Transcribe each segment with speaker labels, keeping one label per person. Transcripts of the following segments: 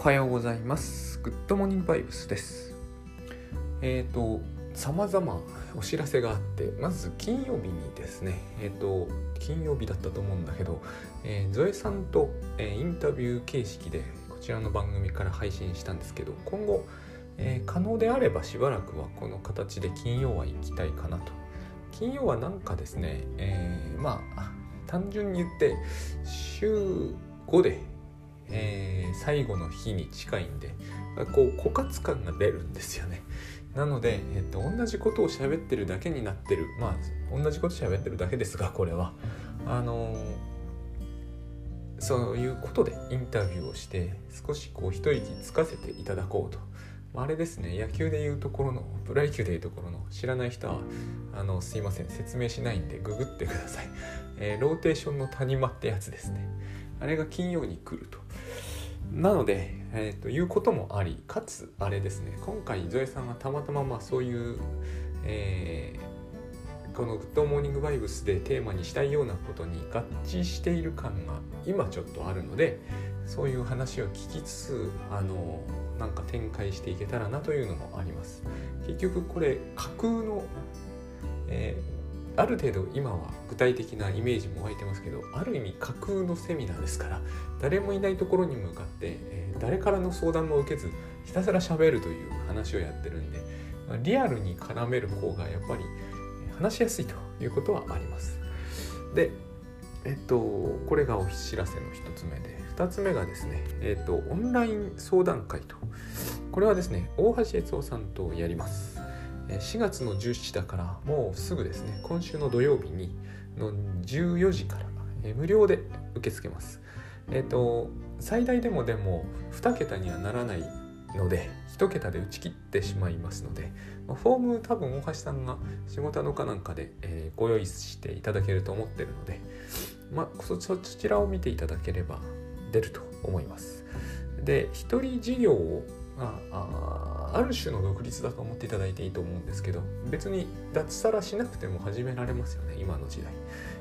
Speaker 1: おはようございます。グッドモーニングバイブスです。えっ、と、様々お知らせがあって、まず金曜日にですね、えっ、と、金曜日だったと思うんだけど、えーゾエさんと、えインタビュー形式でこちらの番組から配信したんですけど、今後、え可能であればしばらくはこの形で金曜は行きたいかなと。金曜はなんかですね、えまあ、単純に言って、週5で、えー最後の日に近いんでこう枯渇感が出るんですよね。なので、えっと同じことを喋ってるだけになってる。まあ同じこと喋ってるだけですがこれは。あのそういうことでインタビューをして少しこう一息つかせていただこうと。ああれですね野球でいうところのプロ野球でいうところの知らない人はあのすいません説明しないんでググってください、えーローテーションの谷間ってやつですね。あれが金曜に来ると。なので、えーということもありかつあれですね今回ゾエさんがたまたままあそういう、えーこの「グッドモーニングバイブス」でテーマにしたいようなことに合致している感が今ちょっとあるのでそういう話を聞きつつあのなんか展開していけたらなというのもあります。結局これ架空の、えーある程度今は具体的なイメージも湧いてますけどある意味架空のセミナーですから誰もいないところに向かって、えー誰からの相談も受けずひたすら喋るという話をやってるんで、リアルに絡める方がやっぱり話しやすいということはあります。でえっとこれがお知らせの一つ目で二つ目がですねえっとオンライン相談会とこれはですね大橋悦夫さんとやります。4月の17だからもうすぐですね今週の土曜日にの14時から、無料で受け付けます。えっ、と最大でもでも2桁にはならないので1桁で打ち切ってしまいますので、まフォーム多分大橋さんが仕事のかなんかで、えーご用意していただけると思ってるので、まあ、そそちらを見ていただければ出ると思います。で一人事業をまああある種の独立だと思っていただいていいと思うんですけど別に脱サラしなくても始められますよね今の時代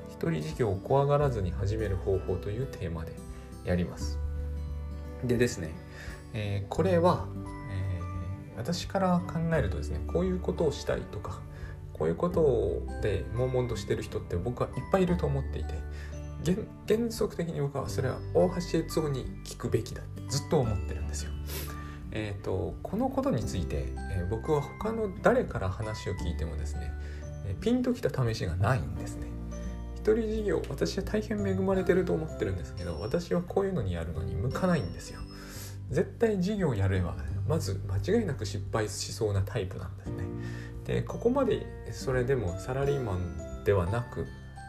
Speaker 1: 一人事業を怖がらずに始める方法というテーマでやりますでですね、えーこれは、えー私から考えるとですねこういうことをしたいとかこういうことで悶々としてる人って僕はいっぱいいると思っていて原原則的に僕はそれは大橋悦夫に聞くべきだってずっと思ってるんですよ。えー、とこのことについて、えー僕は他の誰から話を聞いてもですね、えーピンときた試しがないんですね。一人事業私は大変恵まれてると思ってるんですけど私はこういうのにやるのに向かないんですよ。絶対事業やればまず間違いなく失敗しそうなタイプなんですね。でここまでそれでもサラリーマンではなく、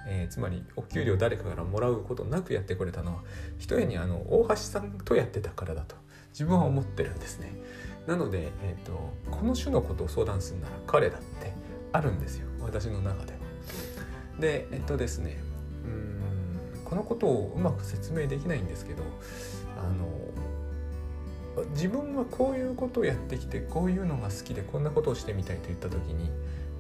Speaker 1: えーつまりお給料誰かからもらうことなくやってくれたのはひとえにあの大橋さんとやってたからだと自分は思ってるんですね。なので、えー、とこの種のことを相談するなら彼だってあるんですよ私の中では。でえっとですねうんこのことをうまく説明できないんですけどあの自分はこういうことをやってきてこういうのが好きでこんなことをしてみたいと言った時に、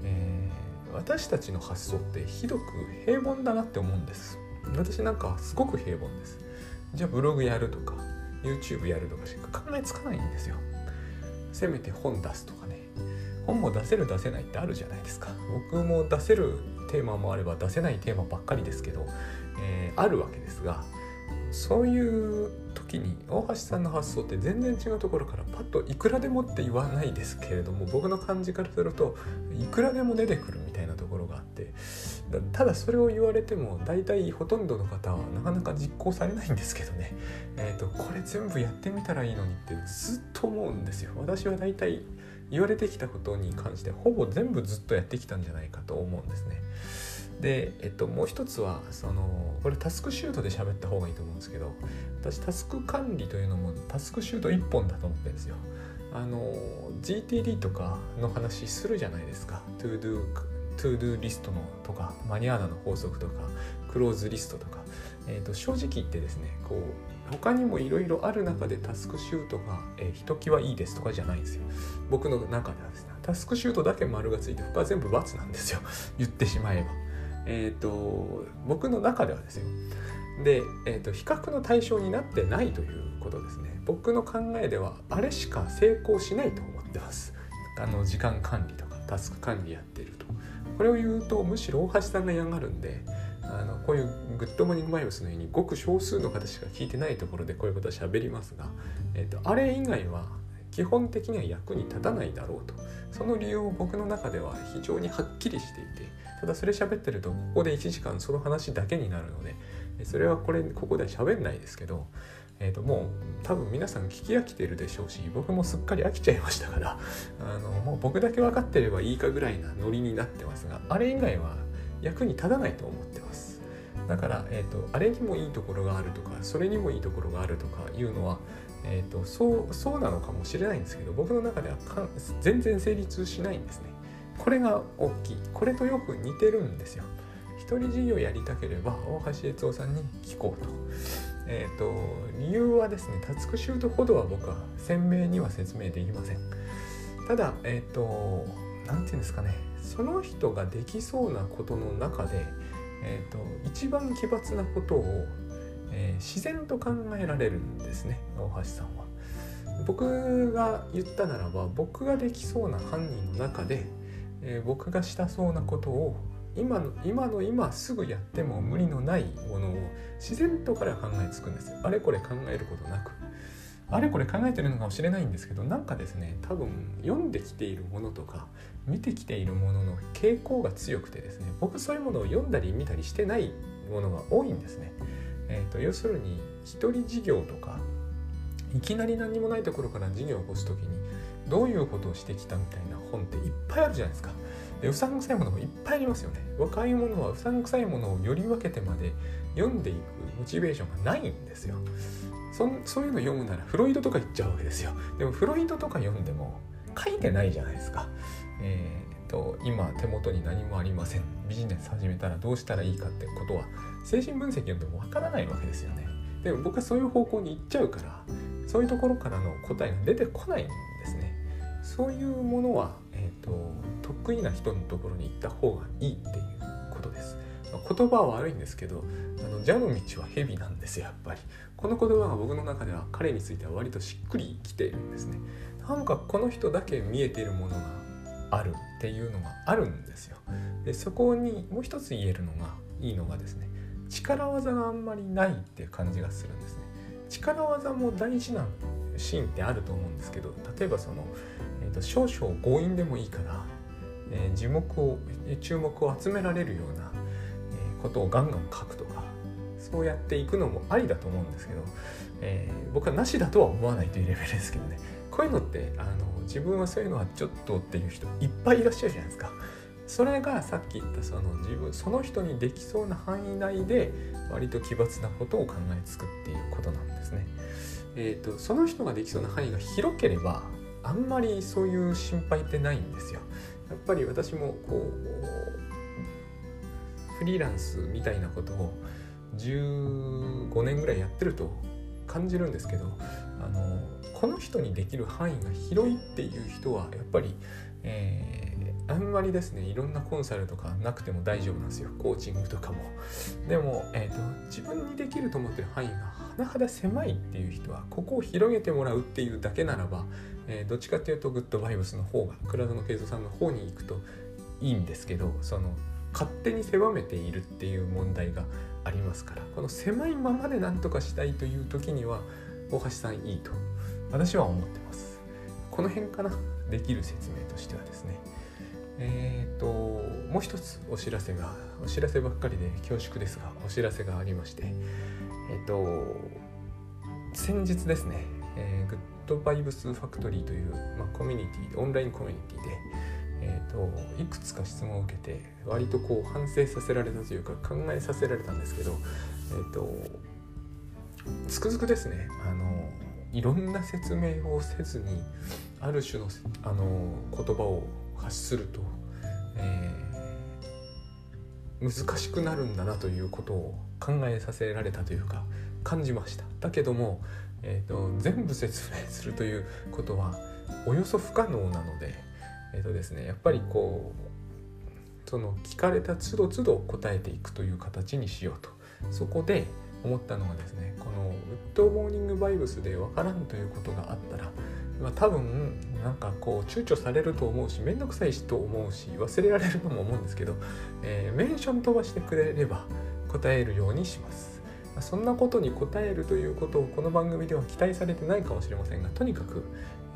Speaker 1: えー私たちの発想ってひどく平凡だなって思うんです私なんかすごく平凡ですじゃあブログやるとか YouTube やるとかしか考えつかないんですよ。せめて本出すとかね。本も出せる出せないってあるじゃないですか。僕も出せるテーマもあれば出せないテーマばっかりですけど、えーあるわけですがそういう時に大橋さんの発想って全然違うところからパッといくらでもって言わないですけれども僕の感じからするといくらでも出てくるみたいなところがあってただそれを言われても大体ほとんどの方はなかなか実行されないんですけどね、えー、とこれ全部やってみたらいいのにってずっと思うんですよ私は大体言われてきたことに関してほぼ全部ずっとやってきたんじゃないかと思うんですね。で、えっと、もう一つはそのこれタスクシュートで喋った方がいいと思うんですけど私タスク管理というのもタスクシュート1本だと思ってるんですよ。あの GTD とかの話するじゃないですか。ToDo ToDo リストのとかマニアーナの法則とかクローズリストとか、えー、と正直言ってですねこう他にもいろいろある中でタスクシュートが、えーひときわいいですとかじゃないんですよ。僕の中ではですねタスクシュートだけ丸がついて他は全部×なんですよ。言ってしまえば。えっ、と僕の中ではですよ。で、えーと、比較の対象になってないということですね。僕の考えではあれしか成功しないと思ってます。あの時間管理とかタスク管理やってるこれを言うとむしろ大橋さんが嫌がるんであのこういうグッドモーニングバイブスのようにごく少数の方しか聞いてないところでこういうことは喋りますが、えーと、あれ以外は基本的には役に立たないだろうと。その理由を僕の中では非常にはっきりしていてただそれ喋ってるとここで1時間その話だけになるのでそれはこれここでは喋んないですけど、えー、ともう多分皆さん聞き飽きてるでしょうし僕もすっかり飽きちゃいましたから あのもう僕だけ分かってればいいかぐらいなノリになってますがあれ以外は役に立たないと思ってます。だから、えーと、あれにもいいところがあるとかそれにもいいところがあるとかいうのは、えーと、そうそうなのかもしれないんですけど僕の中ではかん全然成立しないんですね。これが大きい。これとよく似てるんですよ。一人事業やりたければ大橋悦夫さんに聞こうと。えーと、理由はですねタスクシュートほどは僕は鮮明には説明できません。ただえっ、ー、と何て言うんですかねその人ができそうなことの中で、えーと、一番奇抜なことを、えー、自然と考えられるんですね大橋さんは。僕が言ったならば僕ができそうな犯人の中で、えー、僕がしたそうなことを今の今の今すぐやっても無理のないものを自然と彼は考えつくんですあれこれ考えることなくあれこれ考えてるのかもしれないんですけどなんかですね多分読んできているものとか見てきているものの傾向が強くてですね僕そういうものを読んだり見たりしてないものが多いんですね。えーと、要するに一人事業とかいきなり何もないところから事業を起こす時にどういうことをしてきたみたいな本っていっぱいあるじゃないですか。でうさんくさいものもいっぱいありますよね。若い者はうさんくさいものをより分けてまで読んでいくモチベーションがないんですよ。そそういうの読むならフロイドとか言っちゃうわけですよ。でもフロイドとか読んでも書いてないじゃないですか。えーと、今手元に何もありません。ビジネス始めたらどうしたらいいかってことは精神分析読んでもわからないわけですよね。でも僕はそういう方向に行っちゃうからそういうところからの答えが出てこないんですね。そういうものは、と得意な人のところに行った方がいいっていうことです。言葉は悪いんですけどあの蛇の道は蛇なんですよやっぱり。この言葉が僕の中では彼については割としっくりきているんですね。なんかこの人だけ見えているものがあるっていうのがあるんですよ。でそこにもう一つ言えるのがいいのがですね力技があんまりないっていう感じがするんですね。力技も大事なシーンってあると思うんですけど例えばその、と少々強引でもいいからえー、樹木を注目を集められるような、えー、ことをガンガン書くとかそうやっていくのもありだと思うんですけど、えー、僕はなしだとは思わないというレベルですけどねこういうのってあの自分はそういうのはちょっとっていう人いっぱいいらっしゃるじゃないですか。それがさっき言ったその自分その人にできそうな範囲内で割と奇抜なことを考えつくっていうことなんですね。えーとその人ができそうな範囲が広ければあんまりそういう心配ってないんですよ。やっぱり私もこうフリーランスみたいなことを15年ぐらいやってると感じるんですけどあのこの人にできる範囲が広いっていう人はやっぱり、えー、あんまりですねいろんなコンサルとかなくても大丈夫なんですよコーチングとかもでも、えーと、自分にできると思ってる範囲が甚だ狭いっていう人はここを広げてもらうっていうだけならばえー、どっちかっていうとグッドバイブスの方が倉園慶三さんの方に行くといいんですけどその勝手に狭めているっていう問題がありますからこの狭いままで何とかしたいという時には大橋さんいいと私は思ってます。この辺かな？できる説明としてはですね。えっ、ー、ともう一つお知らせがお知らせばっかりで恐縮ですがお知らせがありましてえっ、ー、と先日ですね、えー、グッドバイブスファクトリーという、まあ、コミュニティオンラインコミュニティで、えーと、いくつか質問を受けて割とこう反省させられたというか考えさせられたんですけど、えーと、つくづくですねあのいろんな説明をせずにある種のあの言葉を発すると、えー、難しくなるんだなということを考えさせられたというか感じました。だけどもえーと、全部説明するということはおよそ不可能なので,、えーとですね、やっぱりこうその聞かれた都度都度答えていくという形にしようとそこで、思ったのがですねこのウッドモーニングバイブスで分からんということがあったら、まあ、多分なんかこう躊躇されると思うし面倒くさいしと思うし忘れられるとも思うんですけど、えー、メンション飛ばしてくれれば答えるようにします。そんなことに答えるということをこの番組では期待されてないかもしれませんがとにかく、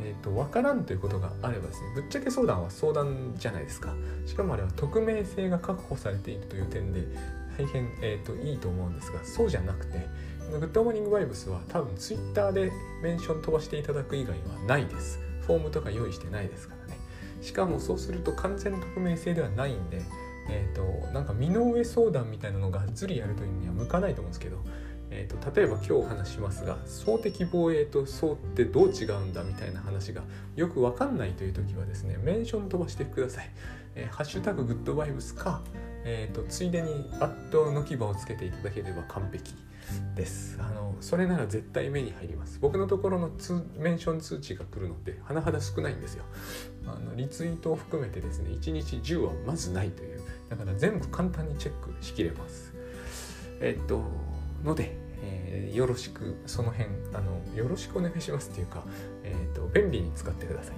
Speaker 1: えーと、分からんということがあればですねぶっちゃけ相談は相談じゃないですか。しかもあれは匿名性が確保されているという点で大変、えーと、いいと思うんですがそうじゃなくてグッドモーニングバイブスは多分ツイッターでメンション飛ばしていただく以外はないです。フォームとか用意してないですからね。しかもそうすると完全匿名性ではないんでえーと、なんか身の上相談みたいなのがっつりやるというには向かないと思うんですけど、えーと、例えば今日お話しますが躁的防衛と躁ってどう違うんだみたいな話がよく分かんないという時はですねメンション飛ばしてください。えー、ハッシュタググッドバイブスか、えーと、ついでにアットの牙をつけていただければ完璧です。あのそれなら絶対目に入ります。僕のところのメンション通知が来るのって甚だ少ないんですよ。あのリツイートを含めてですね1日10はまずないという。だから全部簡単にチェックしきれます。えっとので、えー、よろしくその辺あのよろしくお願いしますっていうか、えーと、便利に使ってください。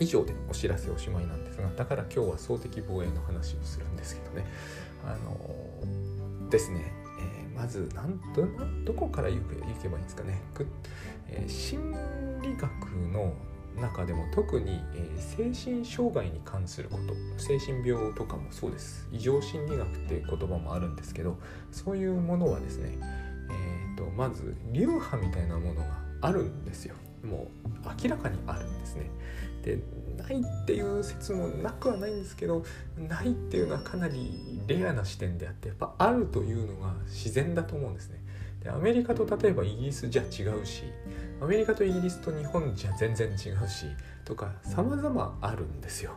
Speaker 1: 以上でお知らせおしまいなんですがだから今日は総的防衛の話をするんですけどね。あのですね、まずなんどどこから行けけばいいんですかね、えー、心理学の中でも特に、えー、精神障害に関すること精神病とかもそうです。異常心理学っていう言葉もあるんですけどそういうものはですね、えーと、まず流派みたいなものがあるんですよ。もう明らかにあるんですね。でないっていう説もなくはないんですけどないっていうのはかなりレアな視点であってやっぱあるというのが自然だと思うんですねでアメリカと例えばイギリスじゃ違うしアメリカとイギリスと日本じゃ全然違うしとか様々あるんですよ。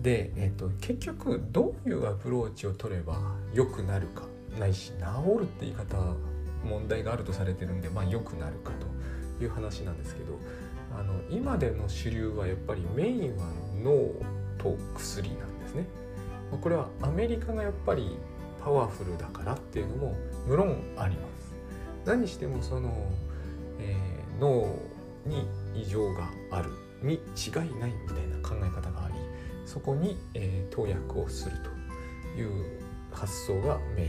Speaker 1: で、えーと、結局どういうアプローチを取れば良くなるかないし治るって言い方問題があるとされてるんでまあ良くなるかという話なんですけどあの今での主流はやっぱりメインは脳と薬なんですね。これはアメリカがやっぱりパワフルだからっていうのも無論あります。何してもその、えー脳に異常があるに違いないみたいな考え方がありそこに、えー、投薬をするという発想がメイ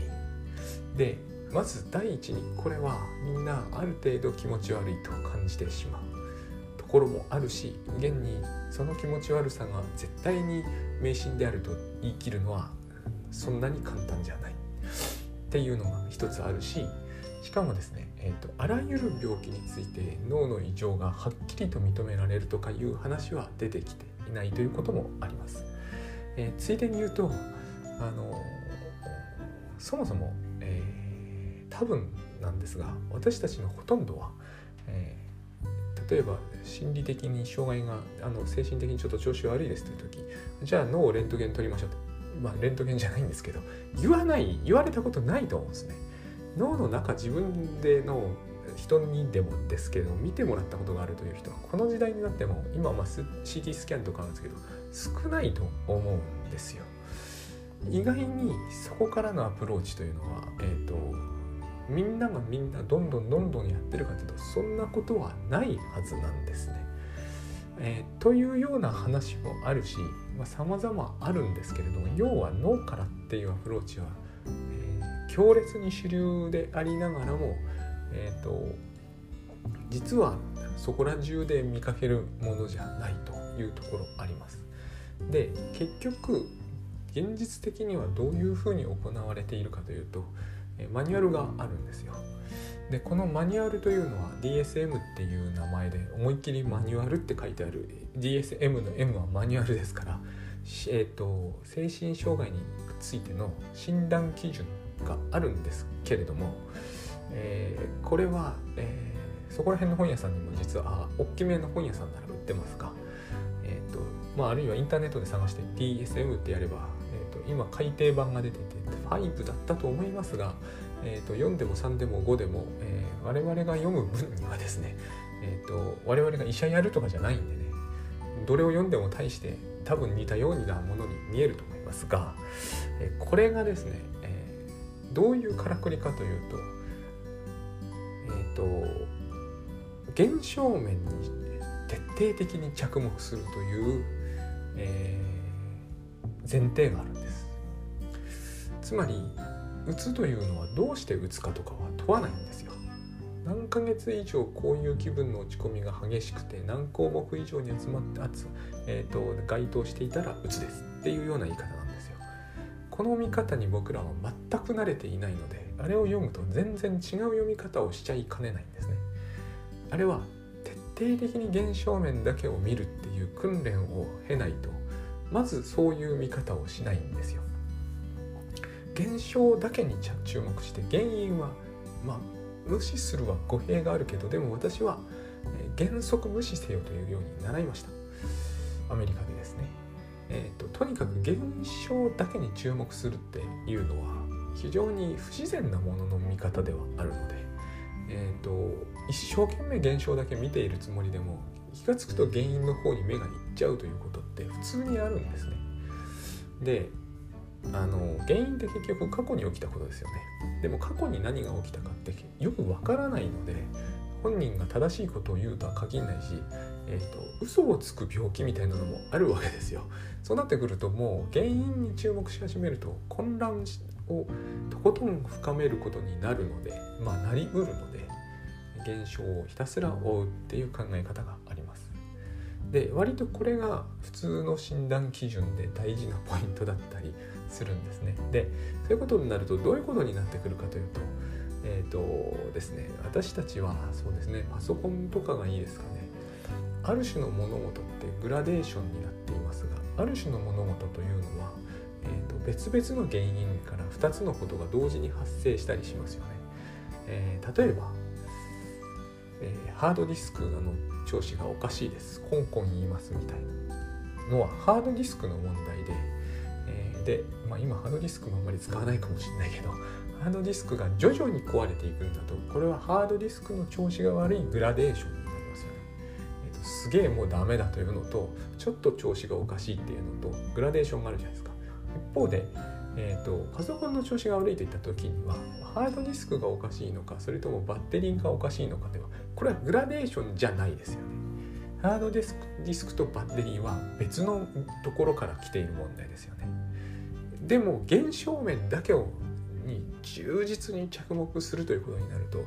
Speaker 1: ンでまず第一にこれはみんなある程度気持ち悪いと感じてしまうろもあるし現にその気持ち悪さが絶対に迷信であると言い切るのはそんなに簡単じゃないっていうのが一つあるししかもですね、えーと、あらゆる病気について脳の異常がはっきりと認められるとかいう話は出てきていないということもあります。えー、ついでに言うとあのそもそも、えー、多分なんですが私たちのほとんどは、えー、例えば心理的に障害があの精神的にちょっと調子悪いですという時じゃあ脳をレントゲン取りましょうとまあレントゲンじゃないんですけど言わない言われたことないと思うんですね。脳の中自分での人にでもですけど見てもらったことがあるという人はこの時代になっても今まあ CT スキャンとかあるんですけど少ないと思うんですよ。意外にそこからのアプローチというのは、えーと、みんながみんなどんどんどんどんやってるかというとそんなことはないはずなんですね。えー、というような話もあるしさまざ、まあ、るんですけれども要は脳からっていうアプローチはえ強烈に主流でありながらも、えーと、実はそこら中で見かけるものじゃないというところあります。で結局現実的にはどういうふうに行われているかというとマニュアルがあるんですよ。でこのマニュアルというのは DSM っていう名前で思いっきりマニュアルって書いてある DSM の M はマニュアルですから、えーと精神障害についての診断基準があるんですけれども、えー、これは、えー、そこら辺の本屋さんにも実は大きめの本屋さんなら売ってますが、えーとまあ、あるいはインターネットで探して DSM ってやれば、今改訂版が出てて5だったと思いますが、えーと、4でも3でも5でも、えー、我々が読む分にはですね、えーと我々が医者やるとかじゃないんでねどれを読んでも大して多分似たようなものに見えると思いますが、えこれがですねどういうからくりかというとえっ、と現象面に徹底的に着目するという、えー、前提があるんつまり打つというのはどうして打つかとかは問わないんですよ。何ヶ月以上こういう気分の落ち込みが激しくて何項目以上に集まってつ、えーと、該当していたら打つですっていうような言い方なんですよ。この見方に僕らは全く慣れていないのであれを読むと全然違う読み方をしちゃいかねないんですね。あれは徹底的に現象面だけを見るっていう訓練を経ないとまずそういう見方をしないんですよ。現象だけに注目して原因はまあ無視するは語弊があるけどでも私は原則無視せよというように習いましたアメリカでですね、えーと、とにかく現象だけに注目するっていうのは非常に不自然なものの見方ではあるので、えーと、一生懸命現象だけ見ているつもりでも気が付くと原因の方に目がいっちゃうということって普通にあるんですね。であの原因って結局過去に起きたことですよね。でも過去に何が起きたかってよくわからないので本人が正しいことを言うとは限らないし、えーと、嘘をつく病気みたいなのもあるわけですよ。そうなってくるともう原因に注目し始めると混乱をとことん深めることになるのでまあなりうるので現象をひたすら追うっていう考え方があります。で割とこれが普通の診断基準で大事なポイントだったりするんですね。でそういうことになるとどういうことになってくるかというとえっ、ー、とですね私たちはそうですねパソコンとかがいいですかねある種の物事ってグラデーションになっていますがある種の物事というのは、えーと、別々の原因から2つのことが同時に発生したりしますよね。えー、例えばえー、ハードディスクの調子がおかしいですコンコン言いますみたいなのはハードディスクの問題、で、まあ、今ハードディスクもあんまり使わないかもしれないけどハードディスクが徐々に壊れていくんだとこれはハードディスクの調子が悪いグラデーションになりますよね、えーと、すげえもうダメだというのとちょっと調子がおかしいっていうのとグラデーションがあるじゃないですか一方でえーと、パソコンの調子が悪いといった時にはハードディスクがおかしいのかそれともバッテリーがおかしいのかではこれはグラデーションじゃないですよね。ハードディスクディスクとバッテリーは別のところから来ている問題ですよね。でも現象面だけをに忠実に着目するということになると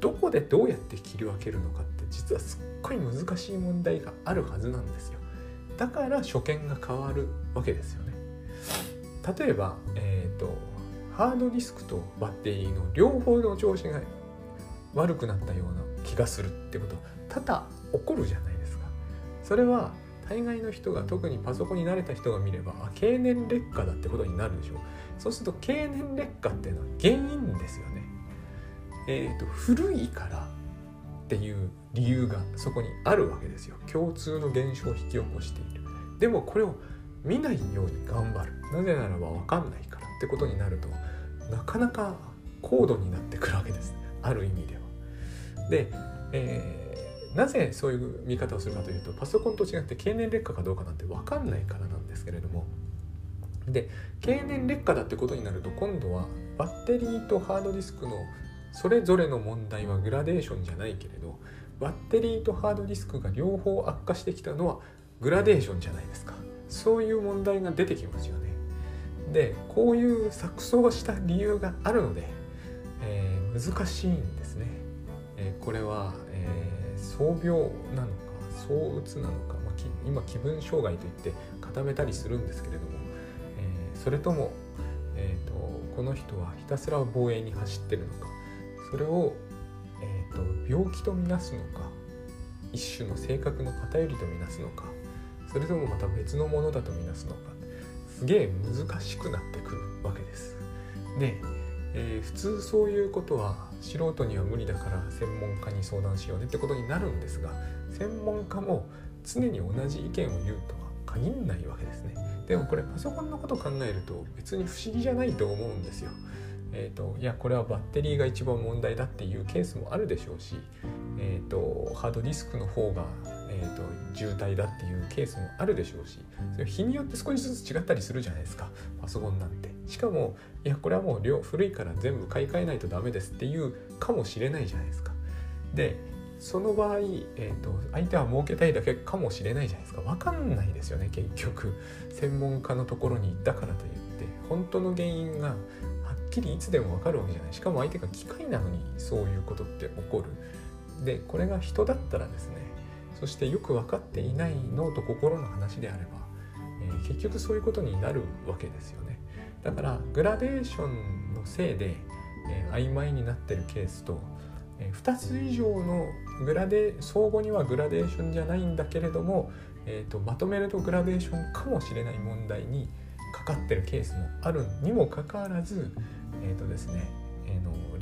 Speaker 1: どこでどうやって切り分けるのかって実はすっごい難しい問題があるはずなんですよ。だから初見が変わるわけですよね。例えば、えーと、ハードディスクとバッテリーの両方の調子が悪くなったような気がするってこと多々起こるじゃないですか。それは大概の人が特にパソコンに慣れた人が見ればあ経年劣化だってことになるでしょう。そうすると経年劣化っていうのは原因ですよね。えっ、ー、と古いからっていう理由がそこにあるわけですよ。共通の現象を引き起こしている。でもこれを見ないように頑張る。なぜならば分かんないからってことになるとなかなか高度になってくるわけです。ある意味では。で、えー、なぜそういう見方をするかというとパソコンと違って経年劣化かどうかなんて分かんないからなんですけれどもで経年劣化だってことになると今度はバッテリーとハードディスクのそれぞれの問題はグラデーションじゃないけれどバッテリーとハードディスクが両方悪化してきたのはグラデーションじゃないですか。そういう問題が出てきますよね。でこういう錯綜した理由があるので、えー、難しいんですね。えー、これは、創病なのか躁うつなのか、まあ、今気分障害といって固めたりするんですけれども、えそれとも、えーと、この人はひたすら防衛に走ってるのかそれを、えーと病気とみなすのか一種の性格の偏りとみなすのかそれともまた別のものだとみなすのかすげえ難しくなってくるわけです。で、えー、普通そういうことは素人には無理だから専門家に相談しようねってことになるんですが専門家も常に同じ意見を言うとは限らないわけですね。でもこれパソコンのこと考えると別に不思議じゃないと思うんですよ。えーと、いやこれはバッテリーが一番問題だっていうケースもあるでしょうし、えーと、ハードディスクの方が、えーと、渋滞だっていうケースもあるでしょうしそれ日によって少しずつ違ったりするじゃないですか。パソコンなんて。しかもいやこれはもう量古いから全部買い替えないとダメですっていうかもしれないじゃないですか。でその場合、えーと、相手は儲けたいだけかもしれないじゃないですか。分かんないですよね結局。専門家のところに行ったからといって。本当の原因がはっきりいつでも分かるわけじゃない。しかも相手が機械なのにそういうことって起こる。でこれが人だったらですねそしてよく分かっていない脳と心の話であれば、えー、結局そういうことになるわけですよね。だからグラデーションのせいで、えー、曖昧になってるケースと、えー、2つ以上のグラデ相互にはグラデーションじゃないんだけれども、えーと、まとめるとグラデーションかもしれない問題にかかってるケースもあるにもかかわらずえっ、ー、とですね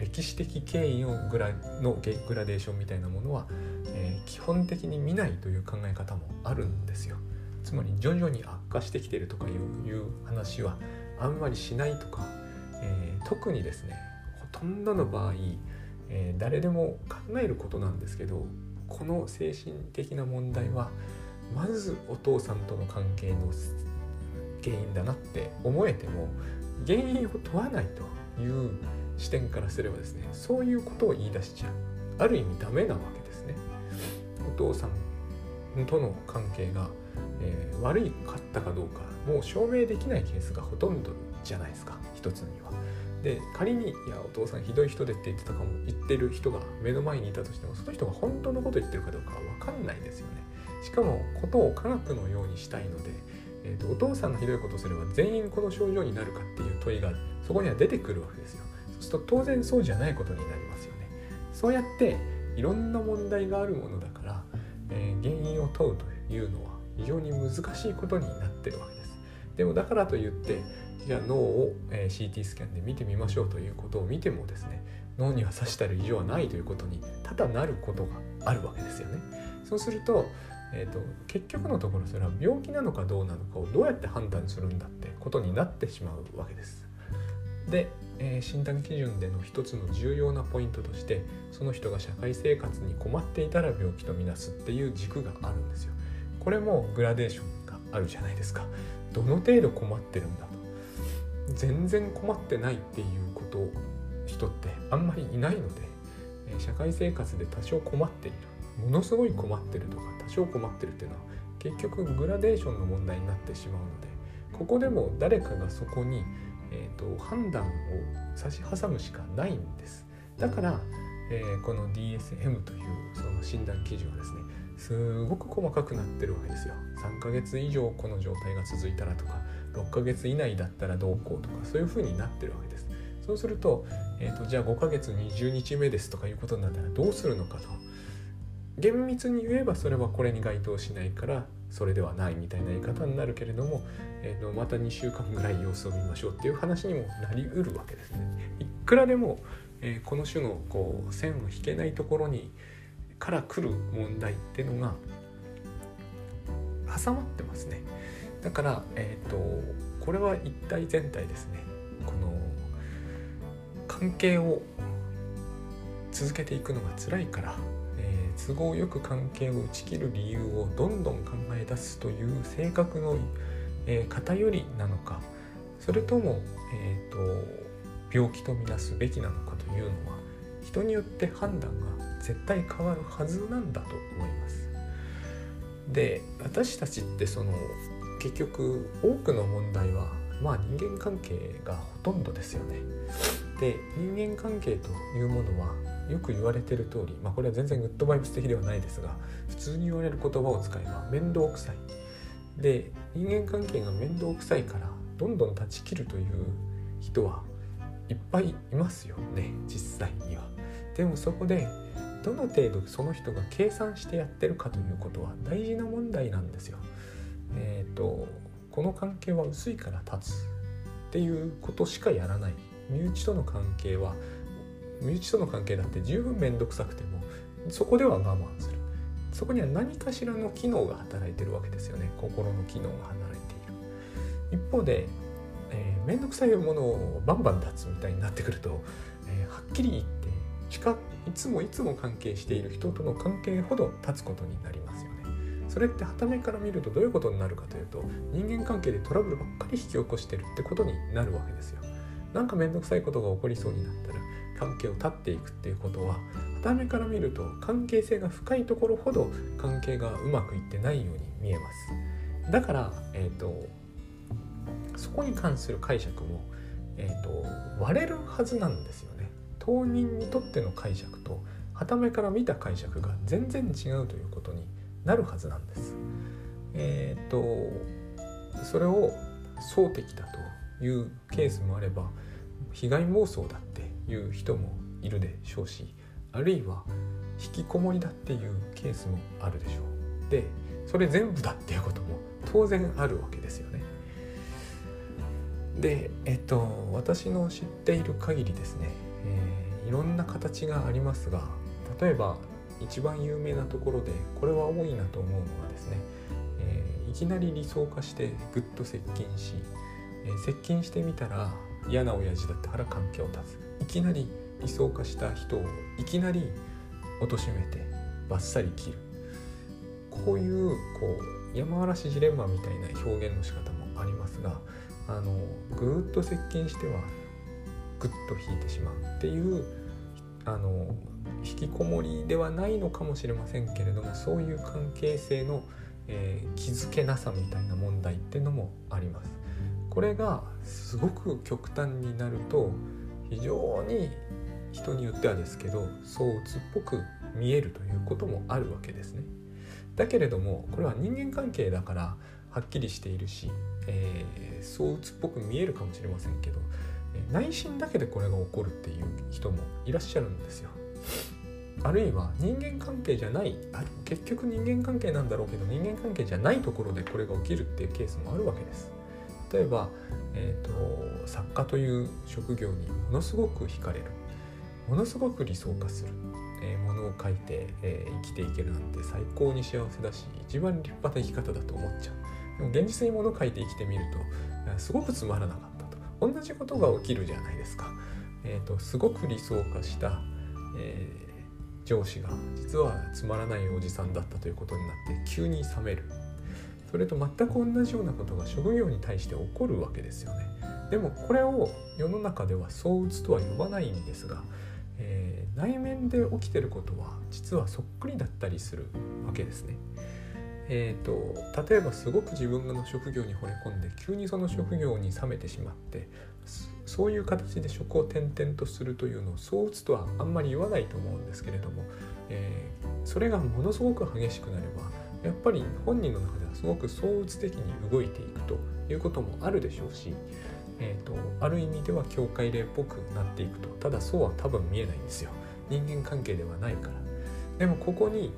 Speaker 1: 歴史的経緯をグラのグラデーションみたいなものは、えー、基本的に見ないという考え方もあるんですよ。つまり徐々に悪化してきてるとかいう話はあんまりしないとか、えー、特にですねほとんどの場合、えー、誰でも考えることなんですけどこの精神的な問題はまずお父さんとの関係の原因だなって思えても原因を問わないという視点からすればですねそういうことを言い出しちゃうある意味ダメなわけですお父さんとの関係が、えー、悪いかったかどうかもう証明できないケースがほとんどじゃないですか一つには。で仮に「いやお父さんひどい人で」って言ってたかも言ってる人が目の前にいたとしてもその人が本当のこと言ってるかどうかは分かんないですよね。しかもことを科学のようにしたいので、えーと、お父さんのひどいことをすれば全員この症状になるかっていう問いがそこには出てくるわけですよ。そうすると当然そうじゃないことになりますよね。そうやっていろんな問題があるものだ、え、原因を問うというのは非常に難しいことになってるわけです。でもだからといってじゃあ脳を、え、CT スキャンで見てみましょうということを見てもですね脳には刺したる異常はないということにただなることがあるわけですよね。そうすると,、えーと、と結局のところそれは病気なのかどうなのかをどうやって判断するんだってことになってしまうわけです。でえー、診断基準での一つの重要なポイントとしてその人が社会生活に困っていたら病気とみなすっていう軸があるんですよ。これもグラデーションがあるじゃないですか。どの程度困ってるんだと。全然困ってないっていうこと人ってあんまりいないので、えー、社会生活で多少困っているものすごい困ってるとか多少困ってるっていうのは結局グラデーションの問題になってしまうのでここでも誰かがそこにえーと、判断を差し挟むしかないんです。だから、えー、この DSM というその診断基準はですねすごく細かくなってるわけですよ。3ヶ月以上この状態が続いたらとか6ヶ月以内だったらどうこうとかそういうふうになってるわけです。そうすると,、えーと、じゃあ5ヶ月20日目ですとかいうことになったらどうするのかと。厳密に言えばそれはこれに該当しないからそれではないみたいな言い方になるけれども、えー、とまた2週間ぐらい様子を見ましょうっていう話にもなりうるわけですね。いくらでも、えー、この種のこう線を引けないところにから来る問題っていうのが挟まってますね。だから、えーと、これは一体全体ですね。この関係を続けていくのが辛いから都合よく関係を打ち切る理由をどんどん考え出すという性格の、えー、偏りなのかそれとも、えーと、病気とみなすべきなのかというのは人によって判断が絶対変わるはずなんだと思います。で私たちってその結局多くの問題はまあ人間関係がほとんどですよね。で人間関係というものはよく言われてる通り、まあ、これは全然グッドバイブス的ではないですが普通に言われる言葉を使えば面倒くさい。で人間関係が面倒くさいからどんどん断ち切るという人はいっぱいいますよね実際には。でもそこでどの程度その人が計算してやってるかということは大事な問題なんですよ。えっ、ー、とこの関係は薄いから立つっていうことしかやらない。身内との関係は身内との関係だって十分面倒くさくてもそこでは我慢する。そこには何かしらの機能が働いてるわけですよね。心の機能が働いている。一方で、えー、面倒くさいものをバンバン立つみたいになってくると、えー、はっきり言って近いつもいつも関係している人との関係ほど立つことになりますよね。それって傍目から見るとどういうことになるかというと人間関係でトラブルばっかり引き起こしてるってことになるわけですよ。なんか面倒くさいことが起こりそうになったら関係を断っていくっていうことは傍目から見ると関係性が深いところほど関係がうまくいってないように見えます。だから、えーと、そこに関する解釈も、えーと割れるはずなんですよね。当人にとっての解釈と傍目から見た解釈が全然違うということになるはずなんです。えっ、とそれを想的だというケースもあれば被害妄想だっていう人もいるでしょうしあるいは引きこもりだっていうケースもあるでしょう。でそれ全部だっていうことも当然あるわけですよね。でえっと私の知っている限りですね、えー、いろんな形がありますが例えば一番有名なところでこれは多いなと思うのはですね、えー、いきなり理想化してぐっと接近し、えー、接近してみたら嫌な親父だったら関係を断ついきなり理想化した人をいきなり貶めてバッサリ切るこういうこう山嵐ジレンマみたいな表現の仕方もありますがあのぐっと接近してはぐっと引いてしまうっていうあの引きこもりではないのかもしれませんけれどもそういう関係性の、えー、気づけなさみたいな問題っていうのもあります。これがすごく極端になると非常に人によってはですけどそう鬱っぽく見えるということもあるわけですね。だけれどもこれは人間関係だからはっきりしているし、えー、そう鬱っぽく見えるかもしれませんけど内心だけでこれが起こるっていう人もいらっしゃるんですよ。あるいは人間関係じゃない結局人間関係なんだろうけど人間関係じゃないところでこれが起きるっていうケースもあるわけです。例えば、えーと、作家という職業にものすごく惹かれる。ものすごく理想化する、えー、ものを書いて、えー、生きていけるなんて最高に幸せだし一番立派な生き方だと思っちゃう。でも現実にものを書いて生きてみるとすごくつまらなかったと。同じことが起きるじゃないですか、えーとすごく理想化したえー、上司が実はつまらないおじさんだったということになって急に冷める。それと全く同じようなことが職業に対して起こるわけですよね。でもこれを世の中では相打つとは呼ばないんですが、えー、内面で起きてることは実はそっくりだったりするわけですね。えーと、例えばすごく自分の職業に惚れ込んで急にその職業に冷めてしまってそういう形で職を転々とするというのをそう打つとはあんまり言わないと思うんですけれども、えー、それがものすごく激しくなればやっぱり本人の中ではすごく相打つ的に動いていくということもあるでしょうし、えーと、ある意味では境界例っぽくなっていくと。ただそうは多分見えないんですよ。人間関係ではないから。でもここに、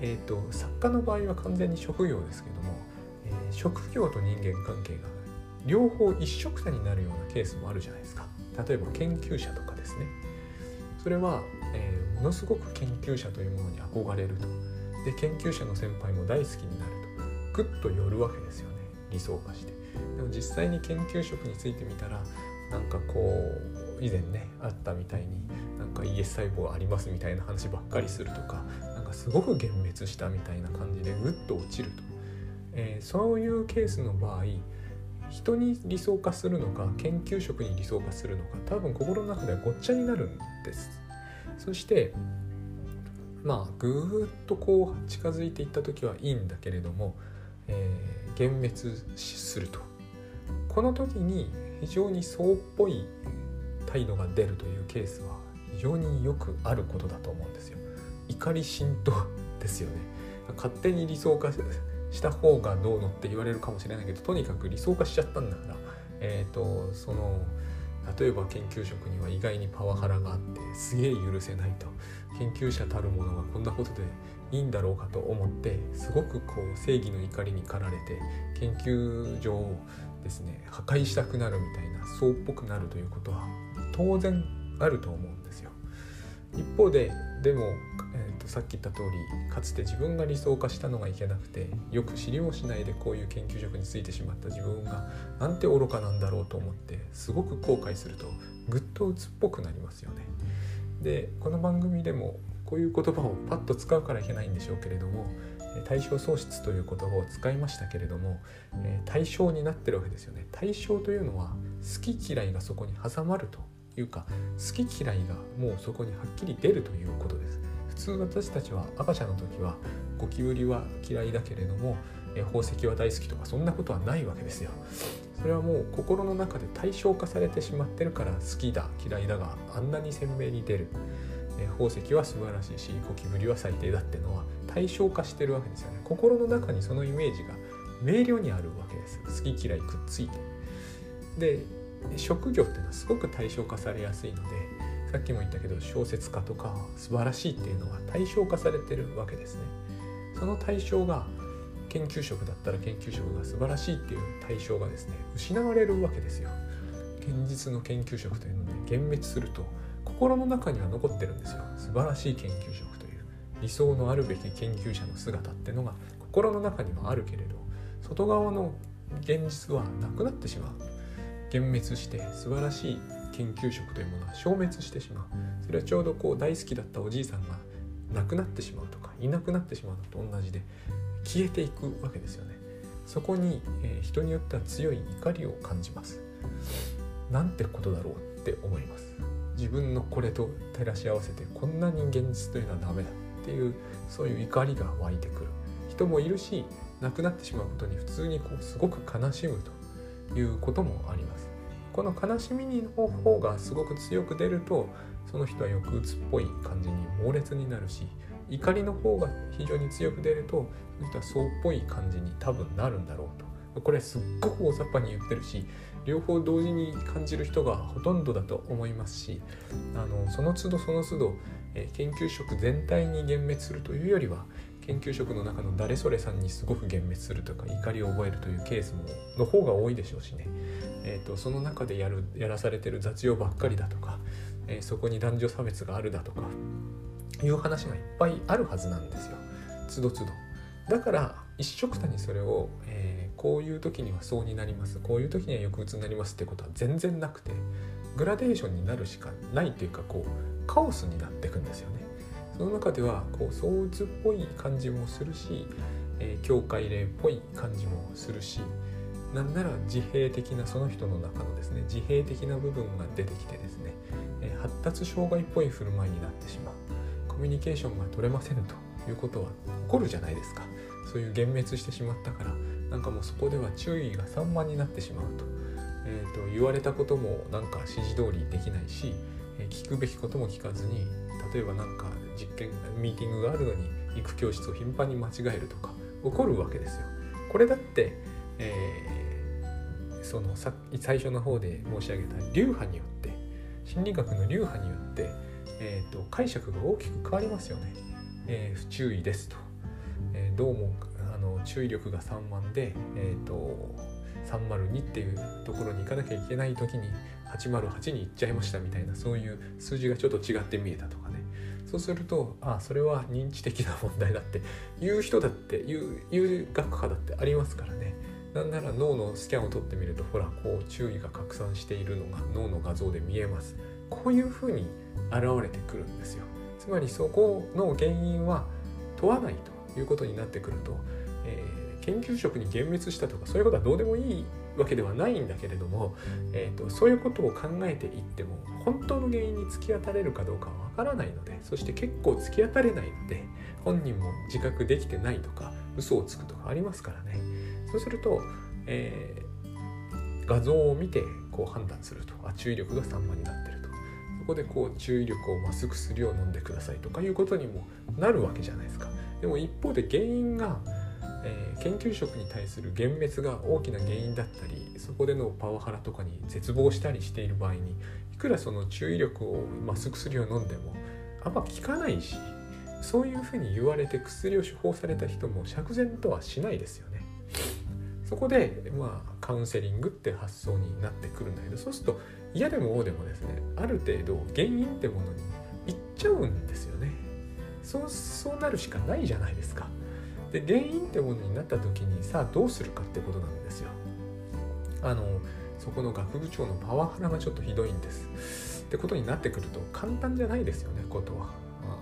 Speaker 1: えーと、作家の場合は完全に職業ですけども、えー、職業と人間関係が両方一緒くたになるようなケースもあるじゃないですか。例えば研究者とかですね。それは、えー、ものすごく研究者というものに憧れると。で研究者の先輩も大好きになると。グッと寄るわけですよね。理想化して。でも実際に研究職についてみたらなんかこう以前ねあったみたいになんか ES 細胞ありますみたいな話ばっかりするとかなんかすごく幻滅したみたいな感じでグッと落ちると、えー、そういうケースの場合人に理想化するのか研究職に理想化するのか多分心の中ではごっちゃになるんです。そしてまあぐーっとこう近づいていった時はいいんだけれども、えー、幻滅すると。この時に非常にそうっぽい態度が出るというケースは非常によくあることだと思うんですよ。怒り浸透ですよね。勝手に理想化した方がどうのって言われるかもしれないけどとにかく理想化しちゃったんだからえっ、ー、とその例えば研究職には意外にパワハラがあってすげえ許せないと。研究者たるものがこんなことでいいんだろうかと思ってすごくこう正義の怒りに駆られて研究所をですね破壊したくなるみたいなそうっぽくなるということは当然あると思うんですよ。一方ででも、えーと、さっき言った通りかつて自分が理想化したのがいけなくてよく知りもしないでこういう研究職についてしまった自分がなんて愚かなんだろうと思ってすごく後悔するとぐっと鬱っぽくなりますよね。でこの番組でもこういう言葉をパッと使うからいけないんでしょうけれども、対象喪失という言葉を使いましたけれども、え対象になってるわけですよね。対象というのは好き嫌いがそこに挟まるというか好き嫌いがもうそこにはっきり出るということです。普通私たちは赤ちゃんの時はゴキブリは嫌いだけれども宝石は大好きとかそんなことはないわけですよ。それはもう心の中で対象化されてしまってるから好きだ嫌いだがあんなに鮮明に出る、え宝石は素晴らしいしゴキブリは最低だってのは対象化してるわけですよね。心の中にそのイメージが明瞭にあるわけです。好き嫌いくっついて。で職業っていうのはすごく対象化されやすいのでさっきも言ったけど小説家とか素晴らしいっていうのは対象化されてるわけですね。その対象が研究職だったら研究職が素晴らしいっていう対象がですね失われるわけですよ。現実の研究職というので幻滅すると心の中には残ってるんですよ。素晴らしい研究職という。理想のあるべき研究者の姿っていうのが心の中にはあるけれど外側の現実はなくなってしまう。幻滅して素晴らしい研究職というものは消滅してしまう。それはちょうどこう大好きだったおじいさんが亡くなってしまうとかいなくなってしまうのと同じで消えていくわけですよね。そこに、え、人によっては強い怒りを感じます。なんてことだろうって思います。自分のこれと照らし合わせてこんなに現実というのはダメだっていうそういう怒りが湧いてくる。人もいるし亡くなってしまうことに普通にこうすごく悲しむということもあります。この悲しみの方がすごく強く出るとその人は抑うつっぽい感じに猛烈になるし怒りの方が非常に強く出るとの人はそうっぽい感じに多分なるんだろうと。これすっごく大雑把に言ってるし両方同時に感じる人がほとんどだと思いますしあのその都度その都度、え研究職全体に幻滅するというよりは研究職の中の誰それさんにすごく幻滅するとか怒りを覚えるというケースもの方が多いでしょうしね、えーと、その中でやるやらされてる雑用ばっかりだとか、えー、そこに男女差別があるだとかいう話がいっぱいあるはずなんですよ。つどつどだから一緒くたにそれを、えー、こういう時にはそうになりますこういう時には抑うつになりますってことは全然なくてグラデーションになるしかないというかこうカオスになっていくんですよね。その中ではこう相うつっぽい感じもするし、えー、境界例っぽい感じもするしなんなら自閉的なその人の中のですね自閉的な部分が出てきてですね、えー、発達障害っぽい振る舞いになってしまう。コミュニケーションが取れませんということは起こるじゃないですか。そういう幻滅してしまったからなんかもうそこでは注意が散漫になってしまうと,、えーと、言われたこともなんか指示通りできないし、え、聞くべきことも聞かずに例えば何か実験ミーティングがあるのに行く教室を頻繁に間違えるとか起こるわけですよ。これだって、えー、その最初の方で申し上げた流派によって心理学の流派によってえーと、解釈が大きく変わりますよね。えー、不注意ですと、えー、どうもあの注意力が散漫で、えーと、302っていうところに行かなきゃいけない時に808に行っちゃいましたみたいなそういう数字がちょっと違って見えたとかね。そうするとあそれは認知的な問題だっていう人だっていうう学科だってありますからね。なんなら脳のスキャンを取ってみるとほらこう注意が拡散しているのが脳の画像で見えます。こういうふうに現れてくるんですよ。つまりそこの原因は問わないと。いうことになってくると、えー、研究職に幻滅したとかそういうことはどうでもいいわけではないんだけれども、えーと、そういうことを考えていっても本当の原因に突き当たれるかどうかはわからないのでそして結構突き当たれないので本人も自覚できてないとか嘘をつくとかありますからね。そうすると、えー、画像を見てこう判断すると。あ注意力が散漫になってると。そこでこう注意力を増す薬を飲んでくださいとかいうことにもなるわけじゃないですか。でも一方で原因が、えー、研究職に対する幻滅が大きな原因だったりそこでのパワハラとかに絶望したりしている場合にいくらその注意力を増す薬を飲んでもあんま効かないしそういうふうに言われて薬を処方された人も釈然とはしないですよね。そこでまあカウンセリングって発想になってくるんだけどそうすると嫌でも王でもですねある程度原因ってものにいっちゃうんですよねそうそうなるしかないじゃないですか。で原因ってものになった時にさあどうするかってことなんですよ。あのそこの学部長のパワハラがちょっとひどいんです。ってことになってくると簡単じゃないですよねことは。あの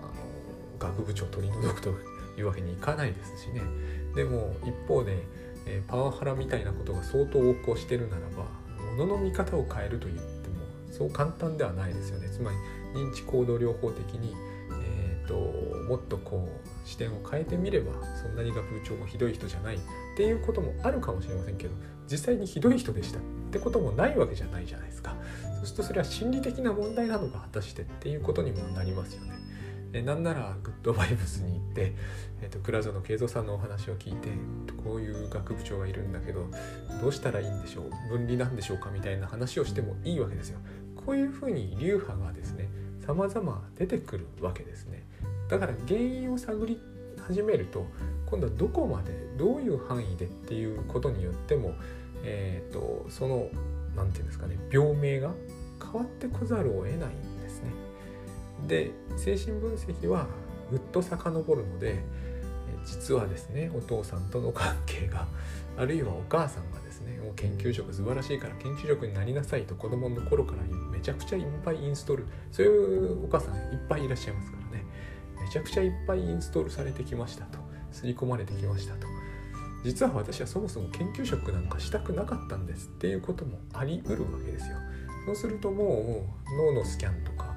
Speaker 1: 学部長取り除くというわけにいかないですしね。でも一方で、え、パワハラみたいなことが相当横行してるならば物のの見方を変えると言ってもそう簡単ではないですよね。つまり認知行動療法的に、と、もっとこう視点を変えてみればそんなに学部長もひどい人じゃないっていうこともあるかもしれませんけど実際にひどい人でした。ってこともないわけじゃないじゃないですか。そうするとそれは心理的な問題なのか果たしてっていうことにもなりますよね。えなんならグッドバイブスに行って、えーと、倉園慶三さんのお話を聞いてこういう学部長がいるんだけどどうしたらいいんでしょう？分離なんでしょうか？みたいな話をしてもいいわけですよ。こういうふうに流派がですね様々出てくるわけですねだから原因を探り始めると今度はどこまでどういう範囲でっていうことによっても、えーと、その何て言うんですかね病名が変わってこざるを得ないんですね。で精神分析はぐっと遡るので実はですねお父さんとの関係があるいはお母さんが研究職素晴らしいから研究職になりなさいと子供の頃からめちゃくちゃいっぱいインストールそういうお母さんいっぱいいらっしゃいますからね。めちゃくちゃいっぱいインストールされてきましたと。刷り込まれてきましたと。実は私はそもそも研究職なんかしたくなかったんですっていうこともあり得るわけですよ。そうするともう脳のスキャンとか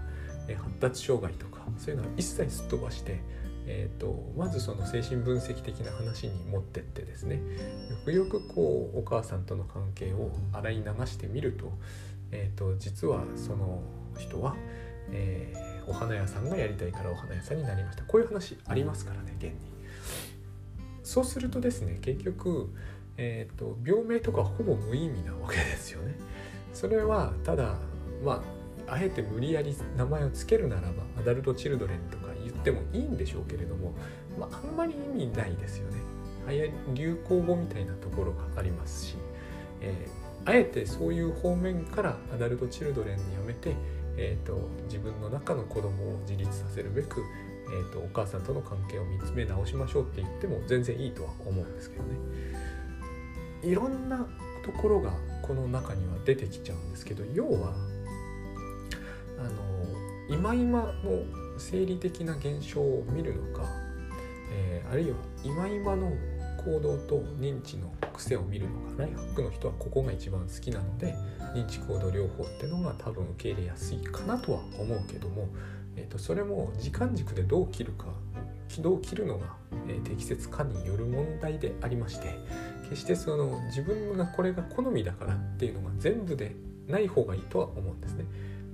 Speaker 1: 発達障害とかそういうのは一切すっ飛ばしてえーと、まずその精神分析的な話に持ってってですねよくよくこうお母さんとの関係を洗い流してみると,、えーと、実はその人は、えー、お花屋さんがやりたいからお花屋さんになりましたこういう話ありますからね現に。そうするとですね結局、えーと、病名とかほぼ無意味なわけですよね。それはただまああえて無理やり名前を付けるならばアダルト・チルドレンとかってもいいんでしょうけれども、まあ、あんまり意味ないですよね。流行語みたいなところがありますし、えー、あえてそういう方面からアダルト・チルドレンにやめて、えーと自分の中の子供を自立させるべくえーと、お母さんとの関係を見つめ直しましょうって言っても全然いいとは思うんですけどねいろんなところがこの中には出てきちゃうんですけど要はあの今今の生理的な現象を見るのか、えー、あるいは今今の行動と認知の癖を見るのかライフハックの人はここが一番好きなので認知行動療法っていうのが多分受け入れやすいかなとは思うけどもえーと、それも時間軸でどう切るかどう切るのが、え、適切かによる問題でありまして決してその自分がこれが好みだからっていうのが全部でない方がいいとは思うんですね。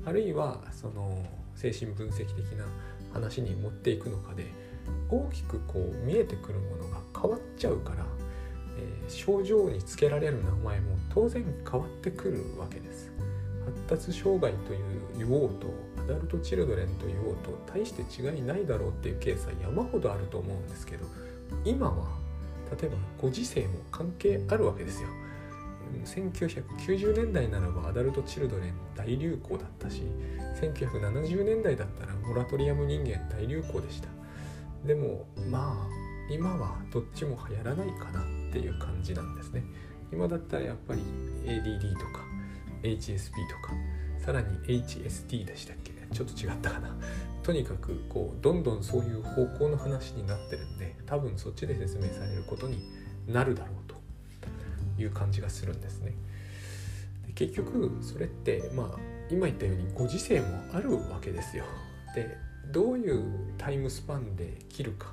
Speaker 1: あるいはその精神分析的な話に持っていくのかで大きくこう見えてくるものが変わっちゃうから、えー、症状につけられる名前も当然変わってくるわけです。発達障害という言おうとアダルト・チルドレンと言おうと大して違いないだろうっていうケースは山ほどあると思うんですけど今は例えばご時世も関係あるわけですよ。1990年代ならばアダルト・チルドレン大流行だったし1970年代だったらモラトリアム人間大流行でした。でもまあ今はどっちも流行らないかなっていう感じなんですね。今だったらやっぱり ADD とか HSP とかさらに HST でしたっけ？ちょっと違ったかな。とにかくこうどんどんそういう方向の話になってるんで多分そっちで説明されることになるだろうと。いう感じがするんですね。で結局それってまあ今言ったようにご時世もあるわけですよ。でどういうタイムスパンで切るか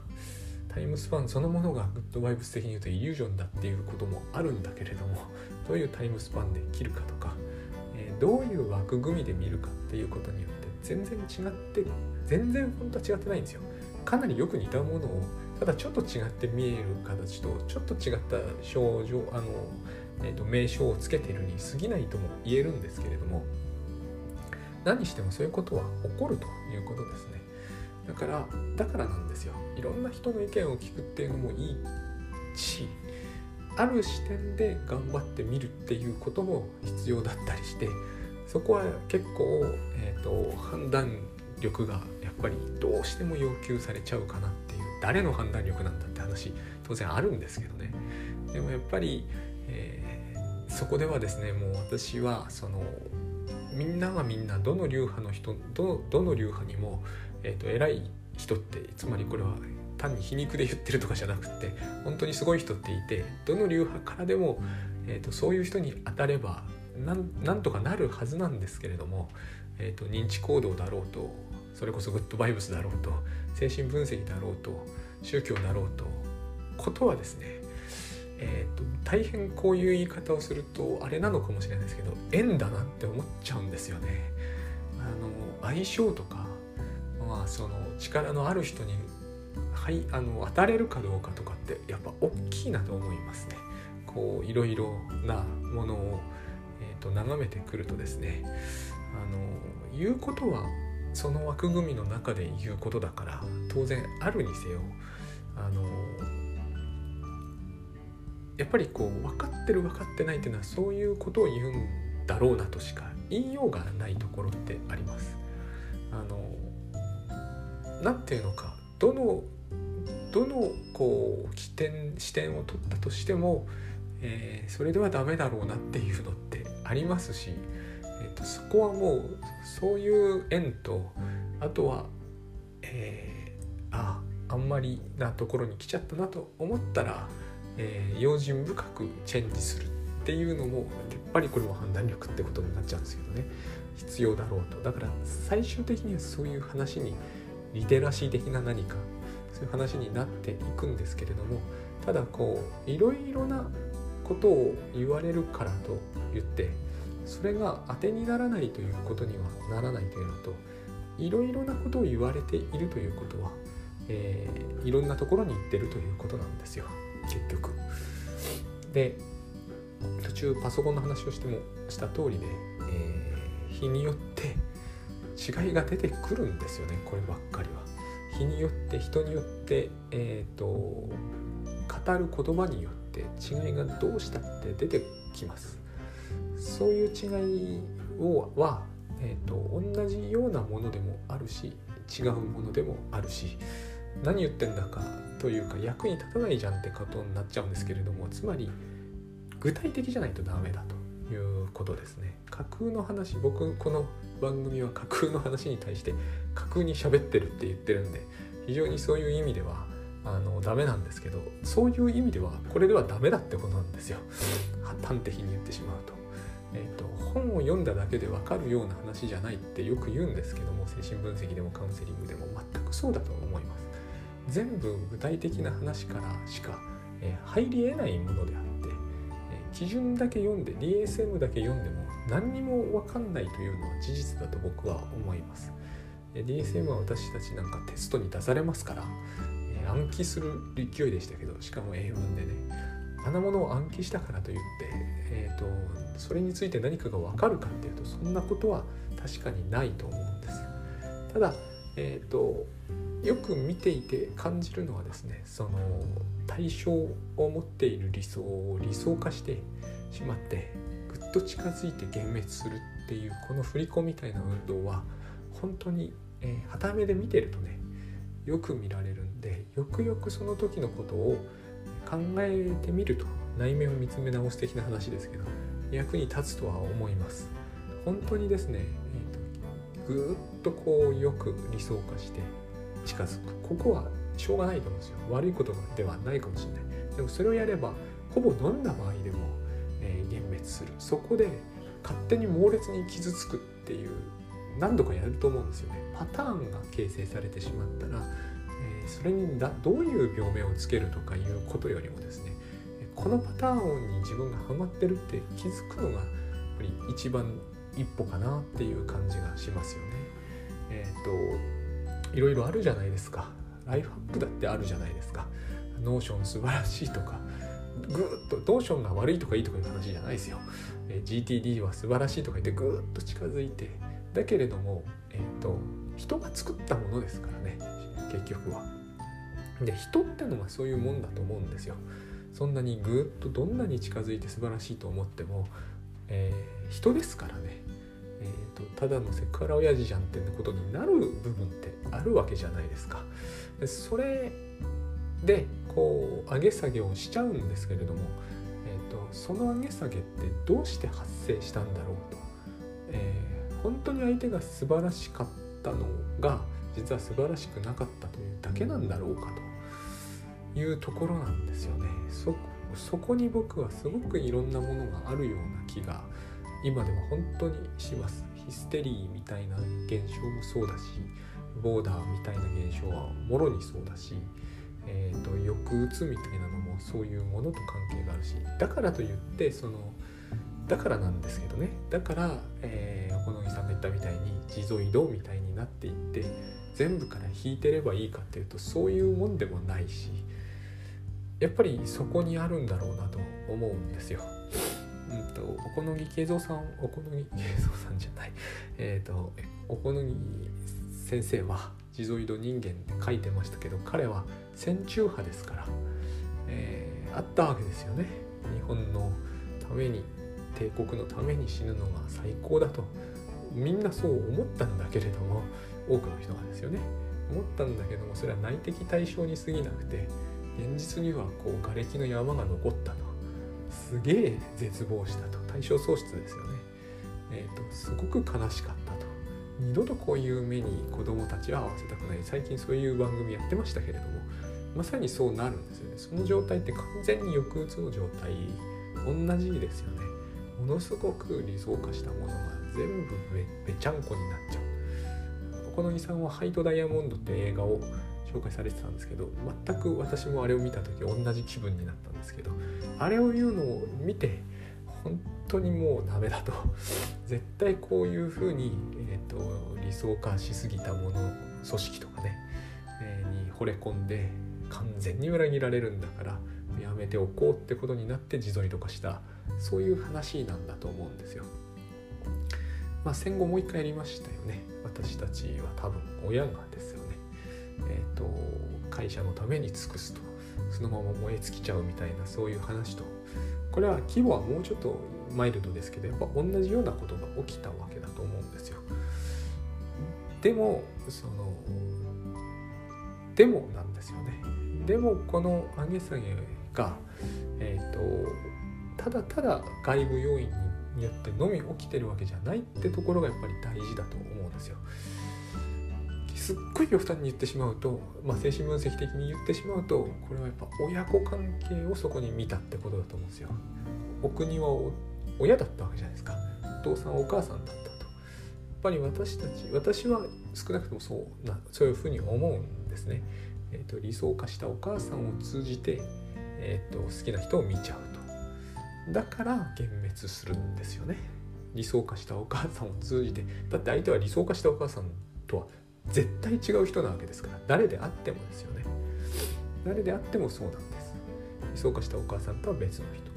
Speaker 1: タイムスパンそのものがグッドバイブス的に言うとイリュージョンだっていうこともあるんだけれどもどういうタイムスパンで切るかとか、えー、どういう枠組みで見るかっていうことによって全然違って全然本当は違ってないんですよかなりよく似たものをただちょっと違って見える形とちょっと違った症状あの、えーと、名称をつけてるに過ぎないとも言えるんですけれども何してもそういうことは起こるということですね。だからだからなんですよ。いろんな人の意見を聞くっていうのもいいしある視点で頑張ってみるっていうことも必要だったりしてそこは結構、えーと、判断力がやっぱりどうしても要求されちゃうかなっ誰の判断力なんだって話当然あるんですけどね。でもやっぱり、えー、そこではですねもう私はそのみんながみんなどの流派の人どどの流派にも、えーと、偉い人ってつまりこれは単に皮肉で言ってるとかじゃなくて本当にすごい人っていてどの流派からでも、えーと、そういう人に当たればなんとかなるはずなんですけれども、えーと、認知行動だろうとそれこそグッドバイブスだろうと精神分析だろうと宗教だろうとことはですねえーと、大変こういう言い方をするとあれなのかもしれないですけど縁だなって思っちゃうんですよね。あの相性とか、まあ、その力のある人に、はい、あの当たれるかどうかとかってやっぱ大きいなと思いますね。こういろいろなものを、えーと、眺めてくるとですねあの言うことはその枠組みの中で言うことだから当然あるにせよあのやっぱりこう分かってる分かってないっていうのはそういうことを言うんだろうなとしか言いようがないところってあります。あの何ていうのかどのどのこう起点視点を取ったとしても、えー、それではダメだろうなっていうのってありますし、そこはもうそういう縁とあとは、えー、ああんまりなところに来ちゃったなと思ったらえー、用心深くチェンジするっていうのもやっぱりこれも判断力ってことになっちゃうんですけどね。必要だろうと。だから最終的にはそういう話にリテラシー的な何かそういう話になっていくんですけれどもただこういろいろなことを言われるからと言ってそれが当てにならないということにはならないというのといろいろなことを言われているということは、えー、いろんなところに行ってるということなんですよ。結局で途中パソコンの話をしてもした通りで、えー、日によって違いが出てくるんですよねこればっかりは。日によって人によって、えーと、語る言葉によって違いがどうしたって出てきます。そういう違いをは、えーと同じようなものでもあるし違うものでもあるし何言ってんだかというか役に立たないじゃんってことになっちゃうんですけれどもつまり具体的じゃないとダメだということですね架空の話僕この番組は架空の話に対して架空に喋ってるって言ってるんで非常にそういう意味ではあのダメなんですけどそういう意味ではこれではダメだってことなんですよ端的に言ってしまうと。えーと、本を読んだだけで分かるような話じゃないってよく言うんですけども精神分析でもカウンセリングでも全くそうだと思います。全部具体的な話からしか、えー、入り得ないものであって、えー、基準だけ読んで DSM だけ読んでも何にも分かんないというのは事実だと僕は思います。DSM は私たちなんかテストに出されますから、えー、暗記する勢いでしたけどしかも英文でねあんなものを暗記したからといって、えーと、それについて何かが分かるかっていうとそんなことは確かにないと思うんです。ただ、えーとよく見ていて感じるのはですねその対象を持っている理想を理想化してしまってぐっと近づいて幻滅するっていうこの振り子みたいな運動は本当に、えー、旗目で見てるとねよく見られるんでよくよくその時のことを考えてみると内面を見つめ直す的な話ですけど役に立つとは思います。本当にですね、えーと、ぐっとこうよく理想化して近づく。ここはしょうがないと思うんですよ。悪いことではないかもしれない。でもそれをやればほぼどんな場合でも、えー、幻滅する。そこで勝手に猛烈に傷つくっていう何度かやると思うんですよね。パターンが形成されてしまったら、それにだどういう病名をつけるとかいうことよりもですねこのパターンに自分がハマってるって気づくのがやっぱり一番一歩かなっていう感じがしますよね。えっ、ー、といろいろあるじゃないですか。ライフハックだってあるじゃないですか。 Notion 素晴らしいとかぐーっと Notion が悪いとかいいとかいう話じゃないですよ、え GTD は素晴らしいとか言ってぐーっと近づいて。だけれども、えーと、人が作ったものですからね結局は。で人ってのはそういうもんだと思うんですよ。そんなにぐっとどんなに近づいて素晴らしいと思っても、えー、人ですからね。えーと、ただのセクハラ親父じゃんってことになる部分ってあるわけじゃないですか。でそれでこう上げ下げをしちゃうんですけれども、えーと、その上げ下げってどうして発生したんだろうと、えー、本当に相手が素晴らしかったのが実は素晴らしくなかったというだけなんだろうかと。いうところなんですよね。そそこに僕はすごくいろんなものがあるような気が今では本当にします。ヒステリーみたいな現象もそうだしボーダーみたいな現象はもろにそうだし、えーと、抑うつみたいなのもそういうものと関係があるしだからといってそのだからなんですけどね。だから、えー、小野木さんが言ったみたいに地蔵移動みたいになっていって全部から引いてればいいかっていうとそういうもんでもないしやっぱりそこにあるんだろうなと思うんですよ。うんと、お好み慶三さんお好み慶三さんじゃない。えっ、ー、とお好み先生は地蔵移動人間って書いてましたけど彼は戦中派ですから、えー、あったわけですよね。日本のために帝国のために死ぬのが最高だと。みんなそう思ったんだけれども多くの人がですよね。思ったんだけどもそれは内的対象に過ぎなくて現実にはこう瓦礫の山が残ったと。すげえ絶望したと。対象喪失ですよね。え、ー、とすごく悲しかったと。二度とこういう目に子供たちは合わせたくない。最近そういう番組やってましたけれども。まさにそうなるんですよね。その状態って完全に抑うつの状態同じですよね。ものすごく理想化したものが全部べちゃんこになっちゃう。この木さんは「ハイト・ダイヤモンド」って映画を紹介されてたんですけど全く私もあれを見た時同じ気分になったんですけどあれを言うのを見て本当にもうダメだと 絶対こういうふうに、えーと、理想化しすぎたもの組織とかね、えー、に惚れ込んで完全に裏切られるんだからやめておこうってことになって自撮りとかしたそういう話なんだと思うんですよ。まあ、戦後もう一回やりましたよね私たちは多分親がですよ。えーと、会社のために尽くすとそのまま燃え尽きちゃうみたいなそういう話とこれは規模はもうちょっとマイルドですけどやっぱ同じようなことが起きたわけだと思うんですよ。でもそのでもなんですよね。でもこの上げ下げが、えーと、ただただ外部要因によってのみ起きてるわけじゃないってところがやっぱり大事だと思うんですよ。すっごい極端に言ってしまうと、まあ、精神分析的に言ってしまうとこれはやっぱ親子関係をそこに見たってことだと思うんですよ。お国は親だったわけじゃないですかお父さんお母さんだったと。やっぱり私たち私は少なくともそうなそういうふうに思うんですね。えーと、理想化したお母さんを通じて、えー、と好きな人を見ちゃうと。だから幻滅するんですよね。理想化したお母さんを通じてだって相手は理想化したお母さんとは絶対違う人なわけですから。誰であってもですよね。誰であってもそうなんです。理想化したお母さんとは別の人。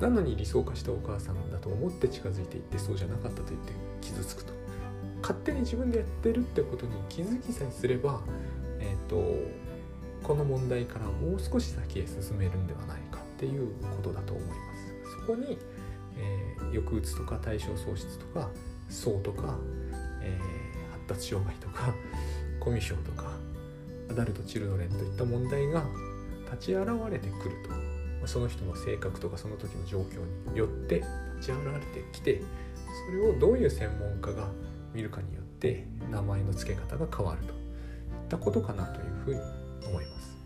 Speaker 1: なのに理想化したお母さんだと思って近づいていってそうじゃなかったと言って傷つくと。勝手に自分でやってるってことに気づきさえすればえっ、ー、とこの問題からもう少し先へ進めるんではないかっていうことだと思います。そこに、えー、抑うつとか対象喪失とか層とか、えー達障害とかコミュ障とかアダルト・チルドレンといった問題が立ち現れてくるとその人の性格とかその時の状況によって立ち現れてきてそれをどういう専門家が見るかによって名前の付け方が変わるといったことかなというふうに思います。